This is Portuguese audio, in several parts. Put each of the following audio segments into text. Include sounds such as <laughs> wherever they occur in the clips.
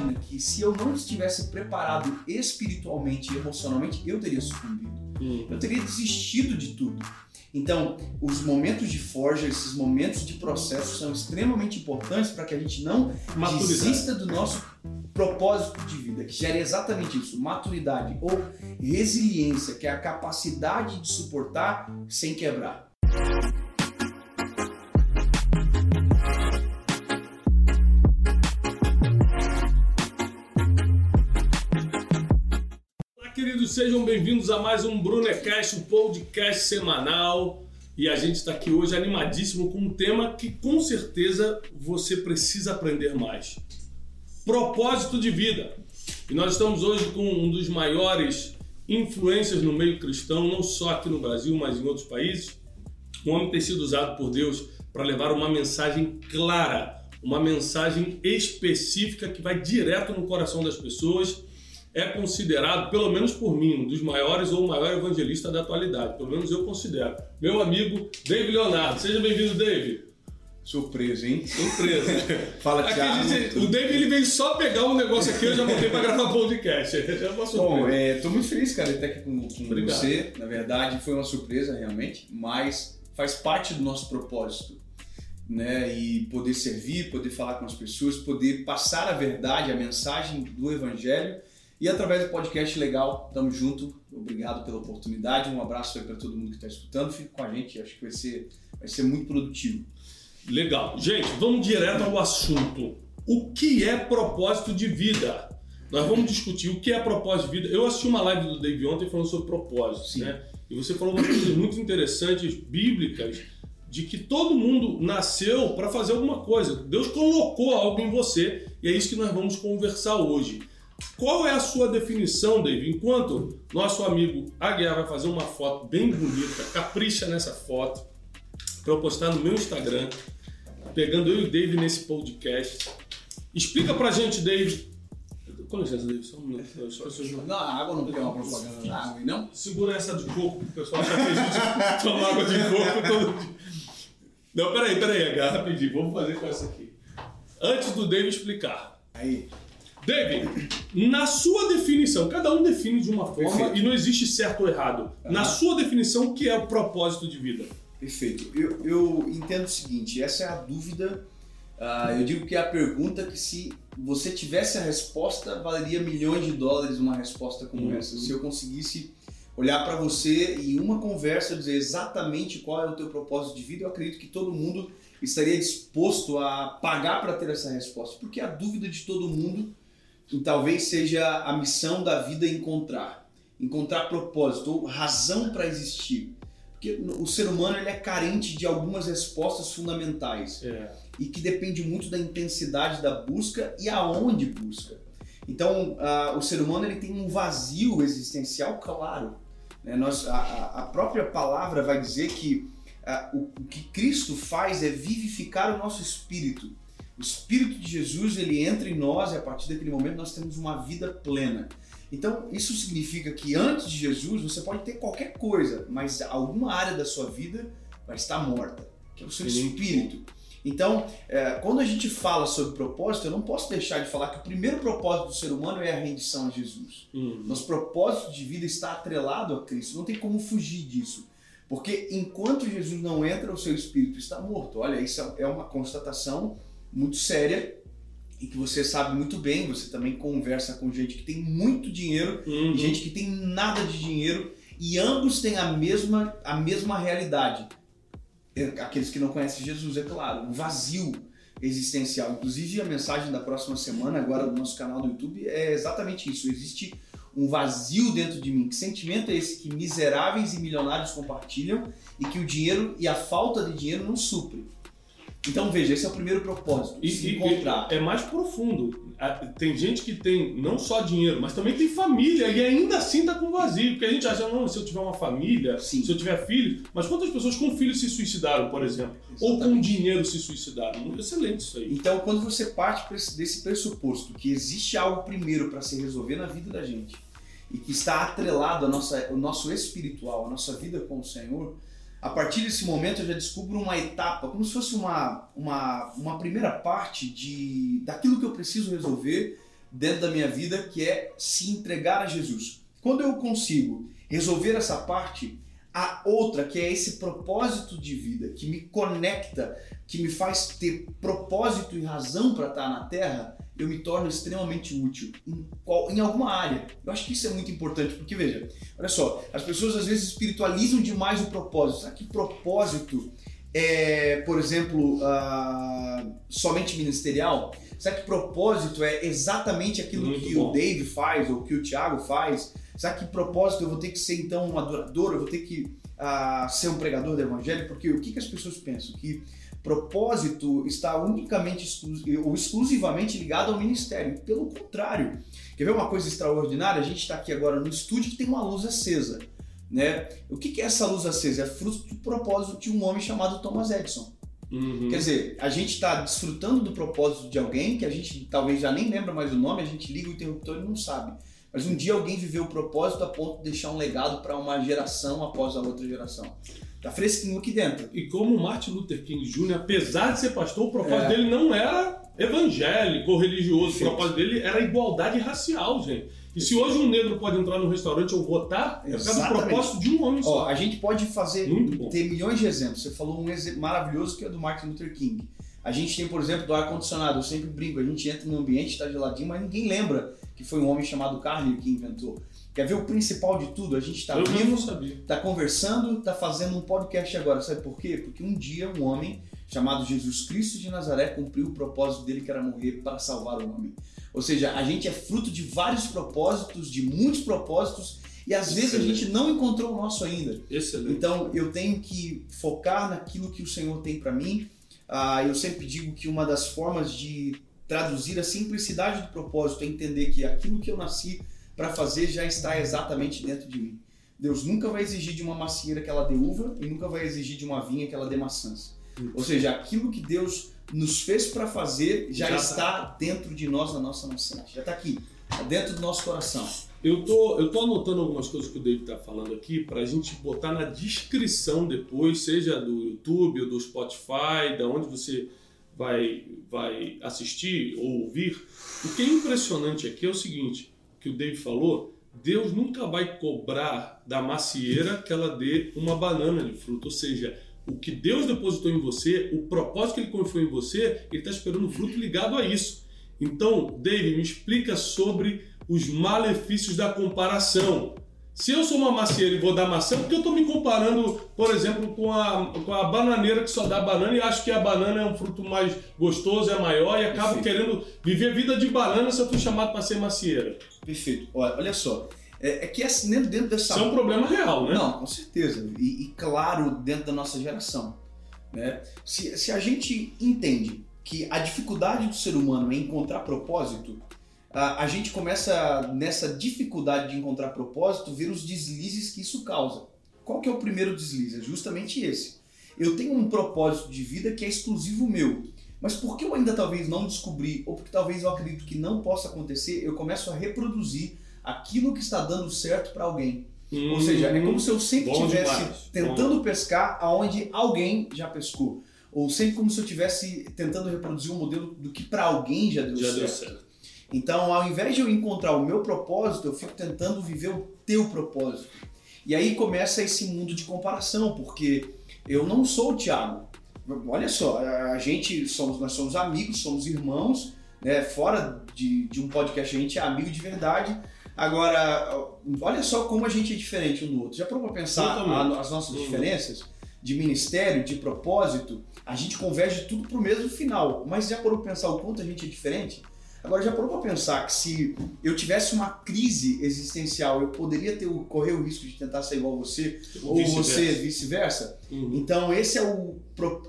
imagina que se eu não estivesse preparado espiritualmente e emocionalmente, eu teria sucumbido. Hum. Eu teria desistido de tudo. Então, os momentos de forja, esses momentos de processo são extremamente importantes para que a gente não Maturidade. desista do nosso propósito de vida, que gera exatamente isso, maturidade ou resiliência, que é a capacidade de suportar sem quebrar. Sejam bem-vindos a mais um Brunecast, um podcast semanal. E a gente está aqui hoje animadíssimo com um tema que com certeza você precisa aprender mais: propósito de vida. E nós estamos hoje com um dos maiores influências no meio cristão, não só aqui no Brasil, mas em outros países. Um homem tem sido usado por Deus para levar uma mensagem clara, uma mensagem específica que vai direto no coração das pessoas é considerado, pelo menos por mim, um dos maiores ou o maior evangelista da atualidade. Pelo menos eu considero. Meu amigo David Leonardo. Seja bem-vindo, David. Surpresa, hein? Surpresa. <laughs> Fala, Aqui Thiago. gente- o David ele veio só pegar um negócio aqui, eu já montei para gravar podcast. <laughs> É uma surpresa. Bom, é, tô muito feliz, cara, de estar aqui com, com Obrigado. você. Na verdade, foi uma surpresa, realmente, mas faz parte do nosso propósito. Né? E poder servir, poder falar com as pessoas, poder passar a verdade, a mensagem do Evangelho. E através do podcast legal, tamo junto. Obrigado pela oportunidade. Um abraço aí para todo mundo que está escutando. Fique com a gente, acho que vai ser, vai ser muito produtivo. Legal. Gente, vamos direto ao assunto. O que é propósito de vida? Nós vamos discutir o que é propósito de vida. Eu assisti uma live do Dave ontem falando sobre propósito, Sim. né? E você falou umas coisas muito interessantes, bíblicas, de que todo mundo nasceu para fazer alguma coisa. Deus colocou algo em você e é isso que nós vamos conversar hoje. Qual é a sua definição, Dave? Enquanto nosso amigo Aguiar vai fazer uma foto bem bonita, capricha nessa foto, para eu postar no meu Instagram, pegando eu e o Dave nesse podcast. Explica pra gente, Dave. Com licença, Dave, só um minuto. Não- Não, a água não quer uma propaganda da água, não? Segura essa de coco, o pessoal já fez gente <laughs> tomar água de coco todo dia. Não, peraí, peraí, Aguiar, rapidinho. Vamos fazer com essa aqui. Antes do Dave explicar. Aí. David, na sua definição, cada um define de uma forma Perfeito. e não existe certo ou errado. Na Aham. sua definição, o que é o propósito de vida? Perfeito. Eu, eu entendo o seguinte, essa é a dúvida, ah, eu digo que é a pergunta que se você tivesse a resposta, valeria milhões de dólares uma resposta como Uhum. essa. Se eu conseguisse olhar para você e em uma conversa dizer exatamente qual é o teu propósito de vida, eu acredito que todo mundo estaria disposto a pagar para ter essa resposta, porque a dúvida de todo mundo e talvez seja a missão da vida encontrar, encontrar propósito ou razão para existir. Porque o ser humano ele é carente de algumas respostas fundamentais É. e que depende muito da intensidade da busca e aonde busca. Então, ah, o ser humano ele tem um vazio existencial claro. né? Nós, a, a- própria palavra vai dizer que ah, o, o que Cristo faz é vivificar o nosso espírito. O espírito de Jesus ele entra em nós e a partir daquele momento nós temos uma vida plena. Então, isso significa que antes de Jesus você pode ter qualquer coisa, mas alguma área da sua vida vai estar morta, que é o seu espírito. Então, é, quando a gente fala sobre propósito, eu não posso deixar de falar que o primeiro propósito do ser humano é a rendição a Jesus. Hum. Nosso propósito de vida está atrelado a Cristo, não tem como fugir disso. Porque enquanto Jesus não entra, o seu espírito está morto. Olha, isso é uma constatação muito séria e que você sabe muito bem. Você também conversa com gente que tem muito dinheiro Uhum. e gente que tem nada de dinheiro e ambos têm a mesma, a mesma realidade. É, Aqueles que não conhecem Jesus, é claro, um vazio existencial. Inclusive, a mensagem da próxima semana, agora no nosso canal do YouTube, é exatamente isso. Existe um vazio dentro de mim. Que sentimento é esse que miseráveis e milionários compartilham e que o dinheiro e a falta de dinheiro não supre? Então, veja, esse é o primeiro propósito, E, se encontrar. é mais profundo. Tem gente que tem não só dinheiro, mas também tem família e ainda assim tá com vazio. Porque a gente acha, não, se eu tiver uma família, Sim. se eu tiver filho. Mas quantas pessoas com filhos se suicidaram, por exemplo? Ou com Exatamente. dinheiro se suicidaram? Excelente isso aí. Então, quando você parte desse pressuposto que existe algo primeiro para se resolver na vida da gente e que está atrelado ao nossa, ao nosso espiritual, à nossa vida com o Senhor, a partir desse momento eu já descubro uma etapa, como se fosse uma, uma, uma primeira parte de daquilo que eu preciso resolver dentro da minha vida, que é se entregar a Jesus. Quando eu consigo resolver essa parte, a outra, que é esse propósito de vida, que me conecta, que me faz ter propósito e razão para estar na Terra, eu me torno extremamente útil em, qual, em alguma área. Eu acho que isso é muito importante, porque veja, olha só, as pessoas às vezes espiritualizam demais o propósito. Será que propósito é, por exemplo, uh, somente ministerial? Será que propósito é exatamente aquilo muito que bom. o Dave faz ou que o Thiago faz? Será que propósito eu vou ter que ser então um adorador, eu vou ter que uh, ser um pregador do evangelho? Porque o que, que as pessoas pensam? Que propósito está unicamente ou exclusivamente ligado ao ministério. Pelo contrário, quer ver uma coisa extraordinária? A gente está aqui agora no estúdio que tem uma luz acesa. Né? O que, que é essa luz acesa? É fruto do propósito de um homem chamado Thomas Edison. Uhum. Quer dizer, a gente está desfrutando do propósito de alguém que a gente talvez já nem lembra mais o nome, a gente liga o interruptor e não sabe. Mas um dia alguém viveu o propósito a ponto de deixar um legado para uma geração após a outra geração. Tá fresquinho aqui dentro. E como Martin Luther King Jr., apesar de ser pastor, o propósito é. dele não era evangélico ou religioso. Perfeito. O propósito dele era igualdade racial, gente. E se hoje um negro pode entrar no restaurante ou votar, é por causa do propósito de um homem só. Ó, a gente pode fazer, ter milhões de exemplos. Você falou um exemplo maravilhoso que é do Martin Luther King. A gente tem, por exemplo, do ar-condicionado. Eu sempre brinco, a gente entra no ambiente, está geladinho, mas ninguém lembra que foi um homem chamado Carnegie que inventou. Quer ver o principal de tudo? A gente está vivo, está conversando, está fazendo um podcast agora. Sabe por quê? Porque um dia um homem chamado Jesus Cristo de Nazaré cumpriu o propósito dele que era morrer para salvar o homem. Ou seja, a gente é fruto de vários propósitos, de muitos propósitos, e às Excelente. vezes a gente não encontrou o nosso ainda. Excelente. Então eu tenho que focar naquilo que o Senhor tem para mim. Ah, eu sempre digo que uma das formas de traduzir a simplicidade do propósito é entender que aquilo que eu nasci para fazer já está exatamente dentro de mim. Deus nunca vai exigir de uma macieira que ela dê uva e nunca vai exigir de uma vinha que ela dê maçãs. Ou seja, aquilo que Deus nos fez para fazer já, já tá. está tá. dentro de nós, na nossa nação. Já está aqui, está dentro do nosso coração. Eu tô, eu tô anotando algumas coisas que o David está falando aqui para a gente botar na descrição depois, seja do YouTube ou do Spotify, da onde você vai, vai assistir ou ouvir, o que é impressionante aqui é o seguinte, que o Dave falou, Deus nunca vai cobrar da macieira que ela dê uma banana de fruto, ou seja, o que Deus depositou em você, o propósito que Ele confiou em você, Ele está esperando o fruto ligado a isso. Então, Dave, me explica sobre os malefícios da comparação. Se eu sou uma macieira e vou dar maçã, porque eu estou me comparando, por exemplo, com a, com a bananeira que só dá banana e acho que a banana é um fruto mais gostoso, é maior e acabo Perfeito. querendo viver vida de banana se eu fui chamado para ser macieira. Perfeito. Olha, olha só. É, é que assim, dentro, dentro dessa. Isso é um problema real, né? Não, com certeza. E, e claro, dentro da nossa geração. Né? Se, se a gente entende que a dificuldade do ser humano é encontrar propósito, a, a gente começa nessa dificuldade de encontrar propósito ver os deslizes que isso causa. Qual que é o primeiro deslize? É justamente esse. Eu tenho um propósito de vida que é exclusivo meu. Mas por que eu ainda talvez não descobri, ou porque talvez eu acredito que não possa acontecer, eu começo a reproduzir aquilo que está dando certo para alguém. Hum, ou seja, é como se eu sempre estivesse tentando bom. pescar aonde alguém já pescou. Ou sempre como se eu estivesse tentando reproduzir um modelo do que para alguém já deu já certo. Deu certo. Então, ao invés de eu encontrar o meu propósito, eu fico tentando viver o teu propósito. E aí começa esse mundo de comparação, porque eu não sou o Thiago. Olha só, a gente somos, nós somos amigos, somos irmãos, né? Fora de, de um podcast a gente é amigo de verdade. Agora, olha só como a gente é diferente um do outro. Já parou para pensar a, as nossas diferenças de ministério, de propósito? A gente converge tudo para o mesmo final. Mas já parou para pensar o quanto a gente é diferente? Agora, já parou para pensar que se eu tivesse uma crise existencial, eu poderia ter correr o risco de tentar ser igual a você, ou, ou você vice-versa? Uhum. Então, esse é o,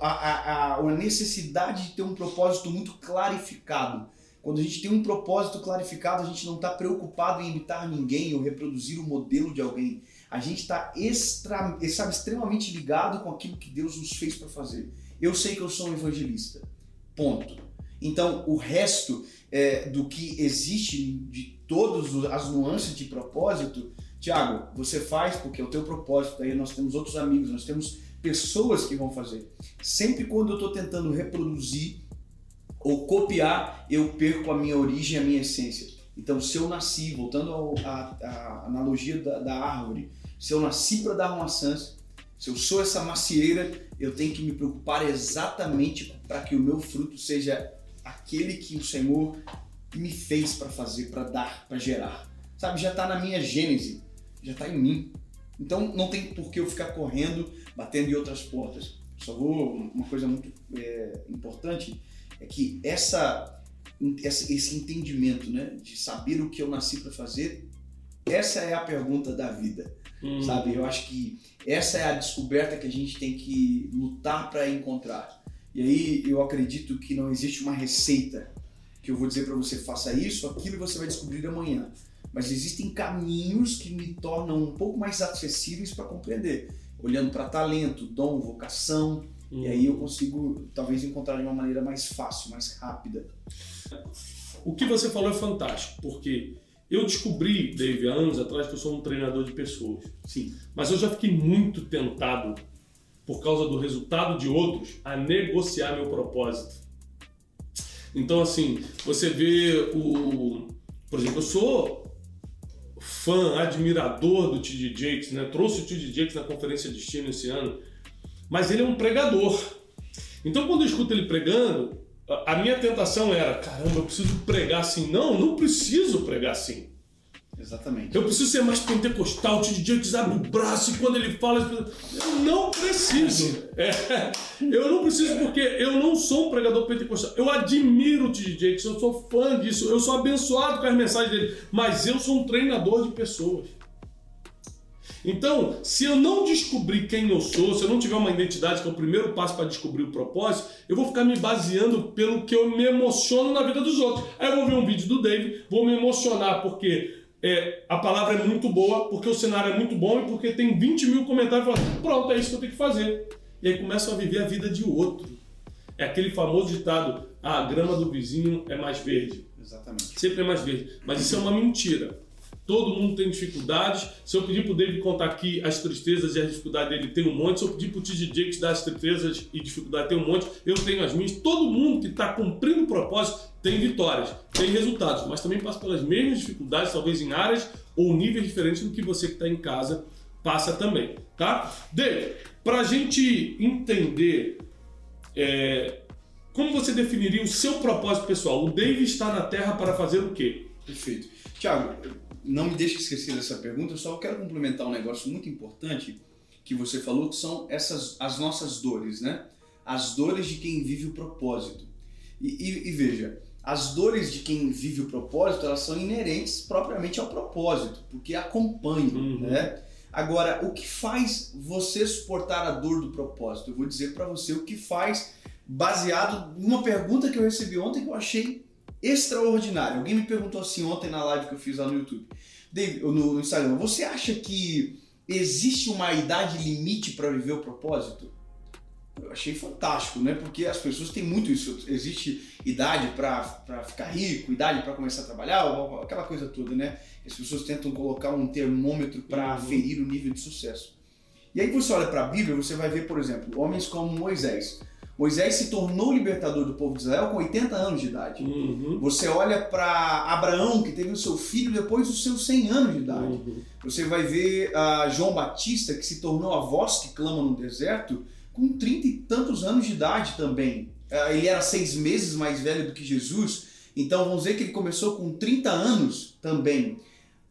a, a, a necessidade de ter um propósito muito clarificado. Quando a gente tem um propósito clarificado, a gente não está preocupado em imitar ninguém ou reproduzir o modelo de alguém. A gente está extra, sabe, extremamente ligado com aquilo que Deus nos fez para fazer. Eu sei que eu sou um evangelista. Ponto. Então, o resto é, do que existe de todas as nuances de propósito, Tiago, você faz porque é o teu propósito. Aí nós temos outros amigos, nós temos pessoas que vão fazer. Sempre quando eu estou tentando reproduzir ou copiar, eu perco a minha origem, a minha essência. Então, se eu nasci, voltando à analogia da, da, árvore, se eu nasci para dar maçãs, se eu sou essa macieira, eu tenho que me preocupar exatamente para que o meu fruto seja aquele que o Senhor me fez para fazer, para dar, para gerar. Sabe, já está na minha gênese, já está em mim. Então não tem por que eu ficar correndo, batendo em outras portas. Só vou, uma coisa muito é, importante é que essa, esse entendimento, né, de saber o que eu nasci para fazer, essa é a pergunta da vida, hum. sabe? Eu acho que essa é a descoberta que a gente tem que lutar para encontrar. E aí eu acredito que não existe uma receita que eu vou dizer para você faça isso, aquilo e você vai descobrir amanhã. Mas existem caminhos que me tornam um pouco mais acessíveis para compreender, olhando para talento, dom, vocação, hum. e aí eu consigo talvez encontrar de uma maneira mais fácil, mais rápida. O que você falou é fantástico, porque eu descobri, Dave, há anos atrás que eu sou um treinador de pessoas. Sim. Mas eu já fiquei muito tentado por causa do resultado de outros, a negociar meu propósito. Então, assim, você vê o. Por exemplo, eu sou fã, admirador do T.D. Jakes, né? Trouxe o T.D. Jakes na conferência de destino esse ano, mas ele é um pregador. Então, quando eu escuto ele pregando, a minha tentação era: caramba, eu preciso pregar assim. Não, não preciso pregar assim. Exatamente. Eu preciso ser mais pentecostal, o T.D. Jakes abre o braço e quando ele fala, eu não preciso. É, <laughs> eu não preciso porque eu não sou um pregador pentecostal. Eu admiro o T.D. Jakes, eu sou fã disso, eu sou abençoado com as mensagens dele, mas eu sou um treinador de pessoas. Então, se eu não descobrir quem eu sou, se eu não tiver uma identidade, que é o primeiro passo para descobrir o propósito, eu vou ficar me baseando pelo que eu me emociono na vida dos outros. Aí eu vou ver um vídeo do Dave, vou me emocionar porque é, a palavra é muito boa, porque o cenário é muito bom e porque tem 20 mil comentários falando, pronto, é isso que eu tenho que fazer. E aí começam a viver a vida de outro. É aquele famoso ditado, ah, a grama do vizinho é mais verde. Exatamente. Sempre é mais verde. Mas isso é uma mentira. Todo mundo tem dificuldades. Se eu pedir para o David contar aqui as tristezas e as dificuldades dele, tem um monte. Se eu pedir para o TJ te dar as tristezas e dificuldades, tem um monte. Eu tenho as minhas. Todo mundo que está cumprindo o propósito tem vitórias, tem resultados, mas também passa pelas mesmas dificuldades, talvez em áreas ou níveis diferentes do que você que está em casa passa também, tá? David, para a gente entender é, como você definiria o seu propósito pessoal? O David está na Terra para fazer o quê? Perfeito. Tiago, não me deixe esquecer dessa pergunta, eu só quero complementar um negócio muito importante que você falou, que são essas as nossas dores, né? As dores de quem vive o propósito. E, e, e veja, as dores de quem vive o propósito, elas são inerentes propriamente ao propósito, porque acompanham, uhum. né? Agora, o que faz você suportar a dor do propósito? Eu vou dizer para você o que faz baseado numa pergunta que eu recebi ontem que eu achei extraordinária. Alguém me perguntou assim ontem na live que eu fiz lá no YouTube, no Instagram, você acha que existe uma idade limite para viver o propósito? eu achei fantástico, né? Porque as pessoas têm muito isso. Existe idade para ficar rico, idade para começar a trabalhar, aquela coisa toda, né? As pessoas tentam colocar um termômetro para uhum. ferir o nível de sucesso. E aí você olha para a Bíblia, você vai ver, por exemplo, homens como Moisés. Moisés se tornou libertador do povo de Israel com 80 anos de idade. Uhum. Você olha para Abraão, que teve o seu filho depois dos seus 100 anos de idade. Uhum. Você vai ver uh, João Batista, que se tornou a voz que clama no deserto com trinta e tantos anos de idade também. É, ele era seis meses mais velho do que Jesus, então vamos dizer que ele começou com 30 anos também.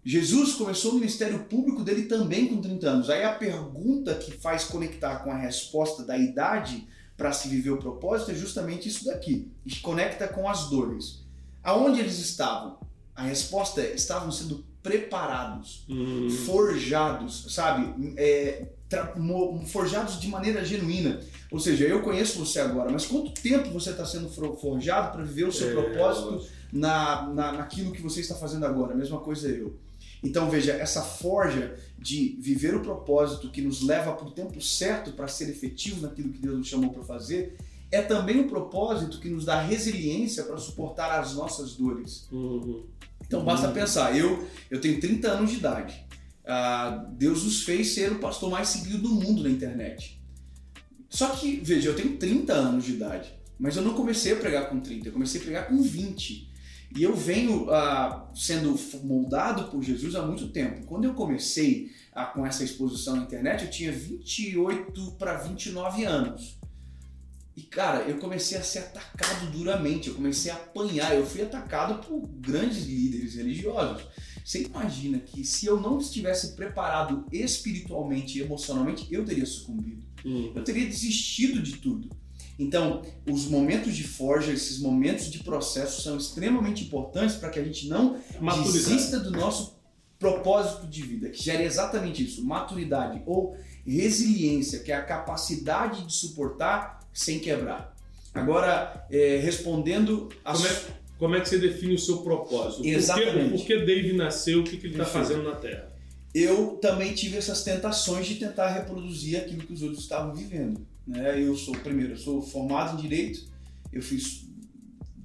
Jesus começou o ministério público dele também com 30 anos. Aí a pergunta que faz conectar com a resposta da idade para se viver o propósito é justamente isso daqui. E conecta com as dores. Aonde eles estavam? A resposta é: estavam sendo preparados, hum. forjados, sabe? É, forjados de maneira genuína. Ou seja, eu conheço você agora, mas quanto tempo você está sendo forjado para viver o seu é, propósito na, na, naquilo que você está fazendo agora? A mesma coisa eu. Então veja, essa forja de viver o propósito que nos leva para o tempo certo para ser efetivo naquilo que Deus nos chamou para fazer, é também o um propósito que nos dá resiliência para suportar as nossas dores. Uhum. Então basta uhum. pensar, eu, eu tenho 30 anos de idade. Ah, Deus nos fez ser o pastor mais seguido do mundo na internet. Só que, veja, eu tenho 30 anos de idade, mas eu não comecei a pregar com 30, eu comecei a pregar com 20. E eu venho uh, sendo moldado por Jesus há muito tempo. Quando eu comecei uh, com essa exposição na internet, eu tinha 28 para 29 anos. E cara, eu comecei a ser atacado duramente, eu comecei a apanhar, eu fui atacado por grandes líderes religiosos. Você imagina que se eu não estivesse preparado espiritualmente e emocionalmente, eu teria sucumbido. Hum. Eu teria desistido de tudo. Então, os momentos de forja, esses momentos de processo são extremamente importantes para que a gente não maturidade. desista do nosso propósito de vida, que gera exatamente isso, maturidade ou resiliência, que é a capacidade de suportar sem quebrar. Agora, é, respondendo a como é, como é que você define o seu propósito? Exatamente. Por que, por que Dave nasceu? O que, que ele está fazendo na Terra? Eu também tive essas tentações de tentar reproduzir aquilo que os outros estavam vivendo. Né? Eu sou, primeiro, eu sou formado em Direito, eu fiz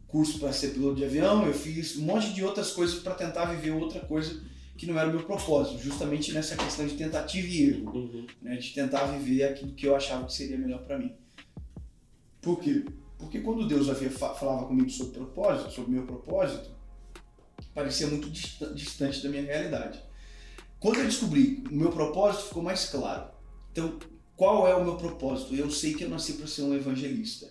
curso para ser piloto de avião, eu fiz um monte de outras coisas para tentar viver outra coisa que não era o meu propósito, justamente nessa questão de tentativa e erro, uhum. né? de tentar viver aquilo que eu achava que seria melhor para mim. Por quê? Porque quando Deus havia, falava comigo sobre propósito, sobre meu propósito, parecia muito distante da minha realidade. Quando eu descobri o meu propósito, ficou mais claro. Então, qual é o meu propósito? Eu sei que eu nasci para ser um evangelista.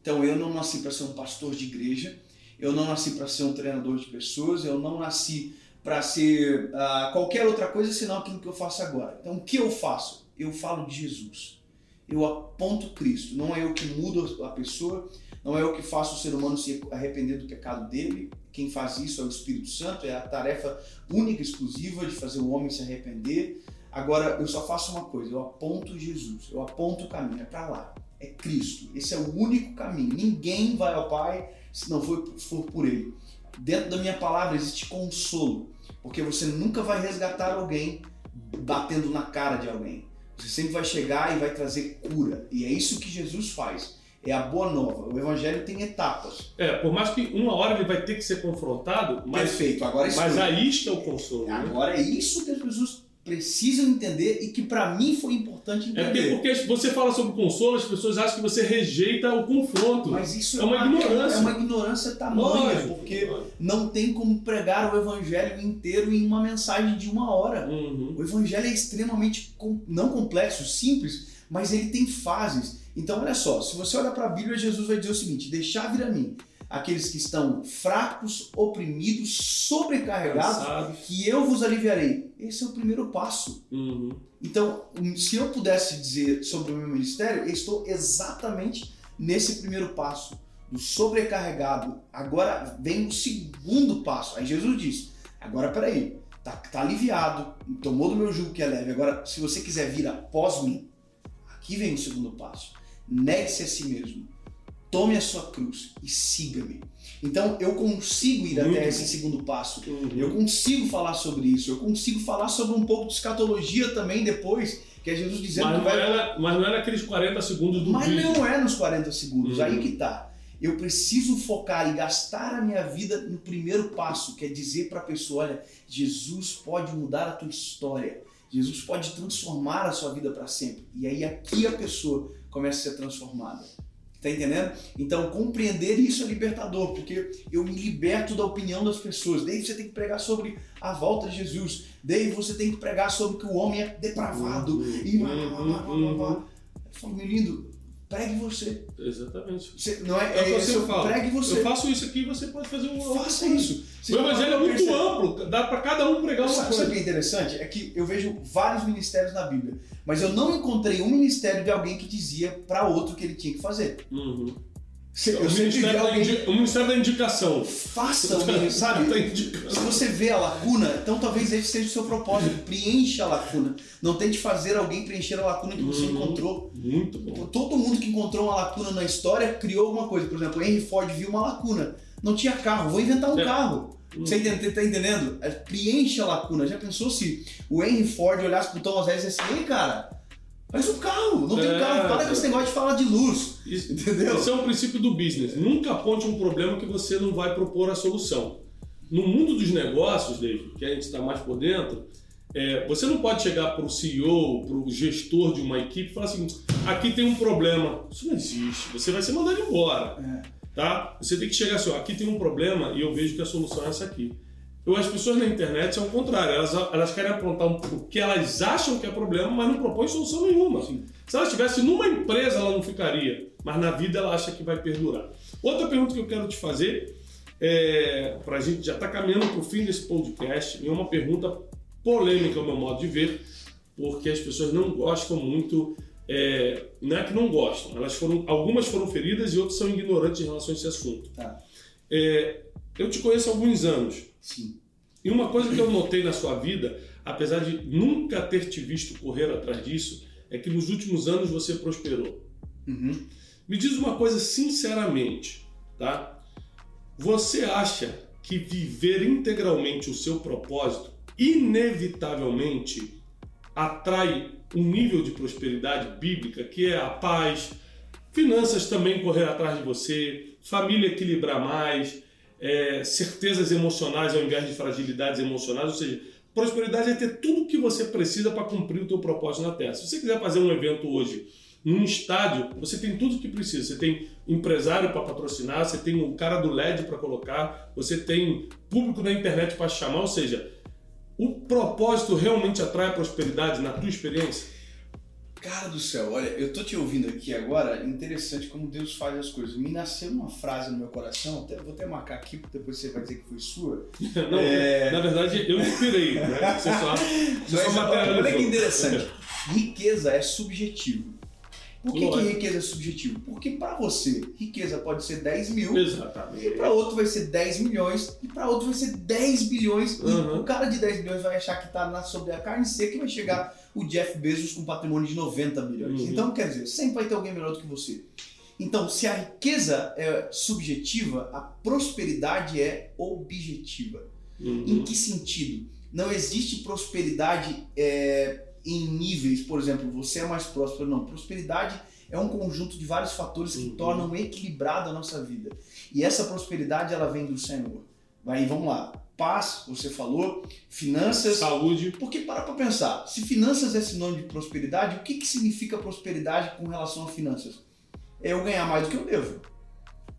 Então, eu não nasci para ser um pastor de igreja, eu não nasci para ser um treinador de pessoas, eu não nasci para ser uh, qualquer outra coisa senão aquilo que eu faço agora. Então, o que eu faço? Eu falo de Jesus. Eu aponto Cristo. Não é eu que mudo a pessoa, não é eu que faço o ser humano se arrepender do pecado dele. Quem faz isso é o Espírito Santo, é a tarefa única, exclusiva de fazer o homem se arrepender. Agora, eu só faço uma coisa, eu aponto Jesus, eu aponto o caminho, é para lá, é Cristo. Esse é o único caminho. Ninguém vai ao Pai se não for, for por Ele. Dentro da minha palavra existe consolo, porque você nunca vai resgatar alguém batendo na cara de alguém. Você sempre vai chegar e vai trazer cura. E é isso que Jesus faz. É a boa nova. O evangelho tem etapas. É, por mais que uma hora ele vai ter que ser confrontado, mas, Perfeito. Agora mas aí está o consolo. Né? Agora é isso que Jesus precisam entender e que para mim foi importante entender. É porque, porque você fala sobre consolo, as pessoas acham que você rejeita o confronto. Mas isso é, é uma, uma ignorância. É uma ignorância tamanha, Lógico, porque não tem como pregar o evangelho inteiro em uma mensagem de uma hora. Uhum. O evangelho é extremamente não complexo, simples, mas ele tem fases. Então olha só, se você olha para a Bíblia, Jesus vai dizer o seguinte: deixar vir a mim aqueles que estão fracos, oprimidos, sobrecarregados, Cansados. que eu vos aliviarei. Esse é o primeiro passo. Uhum. Então, se eu pudesse dizer sobre o meu ministério, eu estou exatamente nesse primeiro passo, do sobrecarregado. Agora vem o segundo passo. Aí Jesus diz: agora peraí, tá, tá aliviado, tomou do meu jugo que é leve. Agora, se você quiser vir após mim, aqui vem o segundo passo. Negue-se a si mesmo tome a sua cruz e siga-me. Então eu consigo ir até esse segundo passo. Eu consigo falar sobre isso. Eu consigo falar sobre um pouco de escatologia também depois, que é Jesus dizendo mas que vai. Era, mas não é naqueles 40 segundos do mas vídeo. Mas não é nos 40 segundos. Uhum. Aí que tá. Eu preciso focar e gastar a minha vida no primeiro passo, que é dizer para a pessoa: olha, Jesus pode mudar a tua história. Jesus pode transformar a sua vida para sempre. E aí aqui a pessoa começa a ser transformada. Tá entendendo? Então, compreender isso é libertador, porque eu me liberto da opinião das pessoas. Daí você tem que pregar sobre a volta de Jesus. Daí você tem que pregar sobre que o homem é depravado. Uhum, e blá. Eu falo, meu lindo, pregue você. Exatamente. Você, não é, é, é isso, eu falo. pregue você. Eu faço isso aqui você pode fazer um Faça isso. Você o evangelho é muito amplo, dá para cada um pregar uma sabe, coisa. Sabe o que é interessante? É que eu vejo vários ministérios na Bíblia, mas eu não encontrei um ministério de alguém que dizia para outro que ele tinha que fazer. Uhum. Eu o, ministério alguém... o Ministério da Indicação. Faça <laughs> sabe? Se você vê a lacuna, então talvez esse seja o seu propósito. Preencha a lacuna. Não tente fazer alguém preencher a lacuna que você uhum. encontrou. Muito bom. Todo mundo que encontrou uma lacuna na história criou alguma coisa. Por exemplo, Henry Ford viu uma lacuna. Não tinha carro, vou inventar um é. carro. Você está entendendo? É, preenche a lacuna. Já pensou se o Henry Ford olhasse pro Thomas Edison e dissesse, ei, cara, faz um carro, não tem é, carro, para com esse negócio de falar de luz. Isso, entendeu? Esse é um princípio do business. Nunca aponte um problema que você não vai propor a solução. No mundo dos negócios, David, que a gente está mais por dentro, é, você não pode chegar para o CEO, para o gestor de uma equipe e falar assim: aqui tem um problema. Isso não existe. Você vai ser mandado embora. É. tá? Você tem que chegar assim, ó, aqui tem um problema e eu vejo que a solução é essa aqui. Eu, as pessoas na internet são o contrário, elas, elas querem apontar o que elas acham que é problema, mas não propõem solução nenhuma. Sim. Se ela estivesse numa empresa, ela não ficaria, mas na vida ela acha que vai perdurar. Outra pergunta que eu quero te fazer, é, para a gente já está caminhando para o fim desse podcast, e é uma pergunta polêmica, ao meu modo de ver, porque as pessoas não gostam muito é, não é que não gostam, elas foram, algumas foram feridas e outras são ignorantes em relação a esse assunto. Tá. É, eu te conheço há alguns anos. Sim. E uma coisa que eu notei na sua vida, apesar de nunca ter te visto correr atrás disso, é que nos últimos anos você prosperou. Uhum. Me diz uma coisa sinceramente, tá? Você acha que viver integralmente o seu propósito inevitavelmente atrai um nível de prosperidade bíblica que é a paz, finanças também correr atrás de você, família equilibrar mais, é, certezas emocionais ao invés de fragilidades emocionais, ou seja, prosperidade é ter tudo o que você precisa para cumprir o teu propósito na Terra. Se você quiser fazer um evento hoje num estádio, você tem tudo o que precisa. Você tem empresário para patrocinar, você tem o cara do LED para colocar, você tem público na internet para chamar, ou seja, o propósito realmente atrai prosperidade na tua experiência? Cara do céu, olha, eu tô te ouvindo aqui agora, interessante como Deus faz as coisas. Me nasceu uma frase no meu coração, até, vou até marcar aqui, porque depois você vai dizer que foi sua. <laughs> Não, é... na verdade eu inspirei, né? Você só, você Mas, só Olha que interessante, riqueza é subjetivo. Por que, que riqueza é subjetivo? Porque para você, riqueza pode ser 10 mil, Exatamente. e para outro vai ser 10 milhões, e para outro vai ser 10 bilhões. Uhum. O cara de 10 bilhões vai achar que está na, sobre a carne seca e vai chegar o Jeff Bezos com patrimônio de 90 bilhões. Uhum. Então, quer dizer, sempre vai ter alguém melhor do que você. Então, se a riqueza é subjetiva, a prosperidade é objetiva. Uhum. Em que sentido? Não existe prosperidade é, em níveis, por exemplo, você é mais próspero. Não, prosperidade é um conjunto de vários fatores que uhum. tornam equilibrada a nossa vida. E essa prosperidade ela vem do Senhor. Aí vamos lá. Paz, você falou, finanças, saúde. Porque para para pensar, se finanças é sinônimo de prosperidade, o que, que significa prosperidade com relação a finanças? É eu ganhar mais do que eu devo.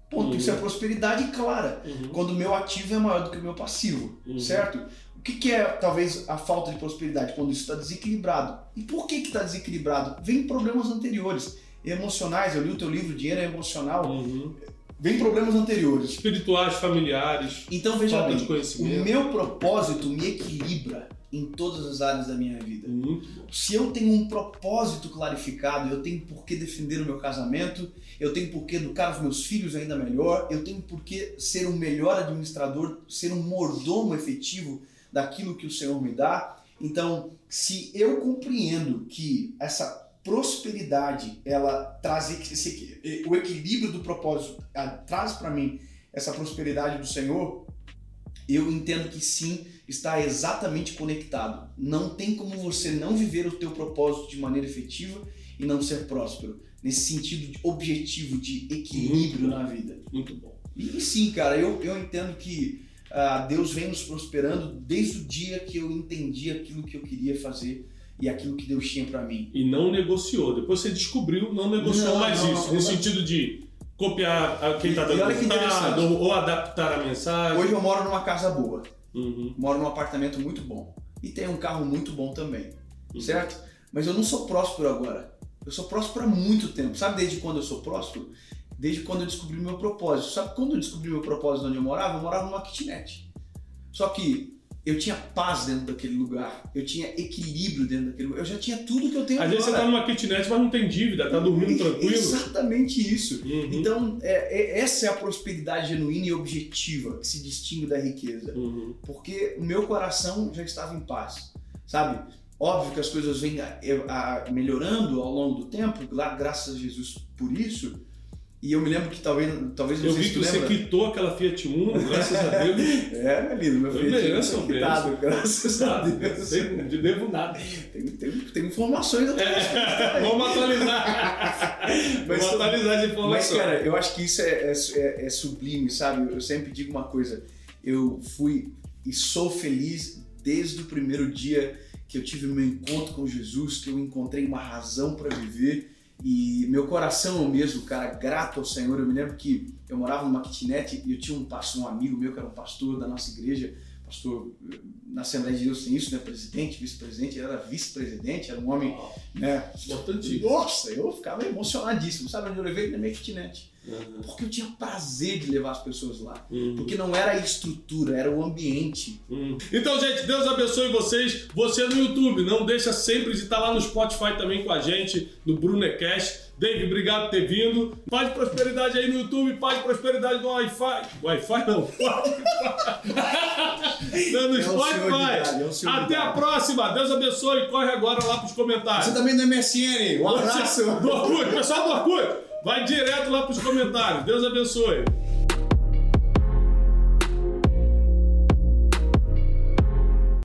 Ponto. Uhum. Isso é prosperidade clara. Uhum. Quando o meu ativo é maior do que o meu passivo, uhum. certo? O que, que, é talvez a falta de prosperidade? Quando isso está desequilibrado. E por que está desequilibrado? Vem problemas anteriores, emocionais. Eu li o teu livro Dinheiro é Emocional. Uhum. Vem problemas anteriores. Espirituais, familiares. Então veja bem, o meu propósito me equilibra em todas as áreas da minha vida. Muito bom. Se eu tenho um propósito clarificado, eu tenho por que defender o meu casamento, eu tenho por que educar os meus filhos ainda melhor, eu tenho por que ser um melhor administrador, ser um mordomo efetivo daquilo que o Senhor me dá. Então, se eu compreendo que essa prosperidade ela traz esse, o equilíbrio do propósito traz para mim essa prosperidade do Senhor, eu entendo que sim, está exatamente conectado. Não tem como você não viver o teu propósito de maneira efetiva e não ser próspero. Nesse sentido de objetivo, de equilíbrio na vida. Muito bom. E sim, cara, eu, eu entendo que uh, Deus vem nos prosperando desde o dia que eu entendi aquilo que eu queria fazer e aquilo que Deus tinha para mim. E não negociou. Depois você descobriu, não negociou não, mais não, isso. Não, no sentido de copiar quem está dando resultado ou adaptar a mensagem. Hoje eu moro numa casa boa. Uhum. Moro num apartamento muito bom. E tenho um carro muito bom também. Uhum. Certo? Mas eu não sou próspero agora. Eu sou próspero há muito tempo. Sabe desde quando eu sou próspero? Desde quando eu descobri meu propósito. Sabe quando eu descobri meu propósito onde eu morava? Eu morava numa kitnet. Só que eu tinha paz dentro daquele lugar, eu tinha equilíbrio dentro daquele lugar, eu já tinha tudo que eu tenho Às agora. vezes você tá numa kitnet, mas não tem dívida, tá dormindo tranquilo. Exatamente isso. Uhum. Então, é, é, essa é a prosperidade genuína e objetiva que se distingue da riqueza. Uhum. Porque o meu coração já estava em paz, sabe? Óbvio que as coisas vêm a, a, melhorando ao longo do tempo, graças a Jesus por isso, e eu me lembro que talvez, talvez não Eu vi que você lembra. quitou aquela Fiat Uno, graças a Deus. <laughs> é, meu lindo, meu Fiat Uno foi quitado, graças a Deus. De devo nada. Tem, tem, tem informações é, <laughs> Vamos atualizar. <laughs> mas, vamos atualizar as informações. Mas, cara, eu acho que isso é, é, é sublime, sabe? Eu sempre digo uma coisa. Eu fui e sou feliz desde o primeiro dia que eu tive o meu encontro com Jesus, que eu encontrei uma razão para viver E meu coração mesmo, cara, grato ao Senhor. Eu me lembro que eu morava numa kitnet e eu tinha um pastor, um amigo meu que era um pastor da nossa igreja, pastor na Assembleia de Deus tem isso, né? Presidente, vice-presidente, ele era vice-presidente, era um homem, né? Importante. Nossa, eu ficava emocionadíssimo. Sabe eu levei? Na minha kitnet. Uhum. Porque eu tinha prazer de levar as pessoas lá. Uhum. Porque não era a estrutura, era o ambiente. Hum. Então, gente, Deus abençoe vocês. Você no YouTube, não deixa sempre de estar lá no Spotify também com a gente, no Brunecast. Dave, obrigado por ter vindo. Paz de prosperidade aí no YouTube, paz de prosperidade no Wi-Fi. Wi-Fi não. <laughs> não, no É Spotify. é Até a próxima. Deus abençoe. Corre agora lá pros comentários. Você também no MSN, um abraço. Do Orkut, pessoal do Orkut, vai direto lá pros comentários. Deus abençoe.